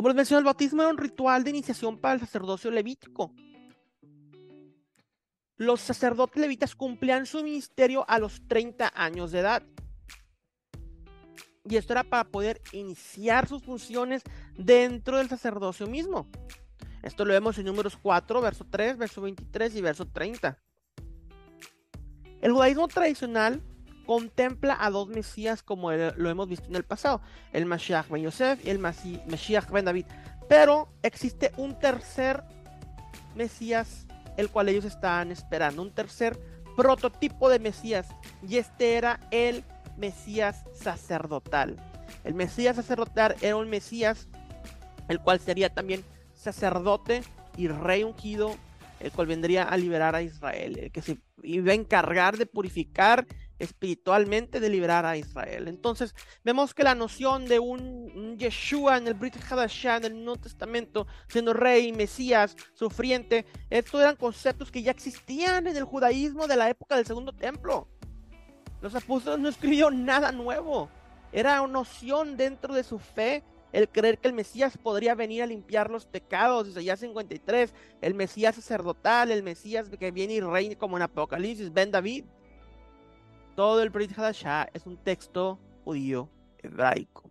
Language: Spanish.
Como les mencioné, el bautismo era un ritual de iniciación para el sacerdocio levítico. Los sacerdotes levitas cumplían su ministerio a los 30 años de edad. Y esto era para poder iniciar sus funciones dentro del sacerdocio mismo. Esto lo vemos en números 4, verso 3, verso 23 y verso 30. El judaísmo tradicional contempla a dos Mesías como lo hemos visto en el pasado, el Mashiach ben Yosef y el Mashiach ben David. Pero existe un tercer Mesías, el cual ellos estaban esperando, un tercer prototipo de Mesías, y este era el Mesías sacerdotal. El Mesías sacerdotal era un Mesías, el cual sería también sacerdote y rey ungido, el cual vendría a liberar a Israel, el que se iba a encargar de purificar espiritualmente, de liberar a Israel. Entonces, vemos que la noción de un, Yeshua en el Brit Hadashah, en el Nuevo Testamento, siendo rey, Mesías, sufriente, estos eran conceptos que ya existían en el judaísmo de la época del Segundo Templo. Los apóstoles no escribieron nada nuevo. Era una noción dentro de su fe el creer que el Mesías podría venir a limpiar los pecados, ya 53, el Mesías sacerdotal, el Mesías que viene y reina como en Apocalipsis, Ben David. Todo el Brit Hadashah es un texto judío hebraico.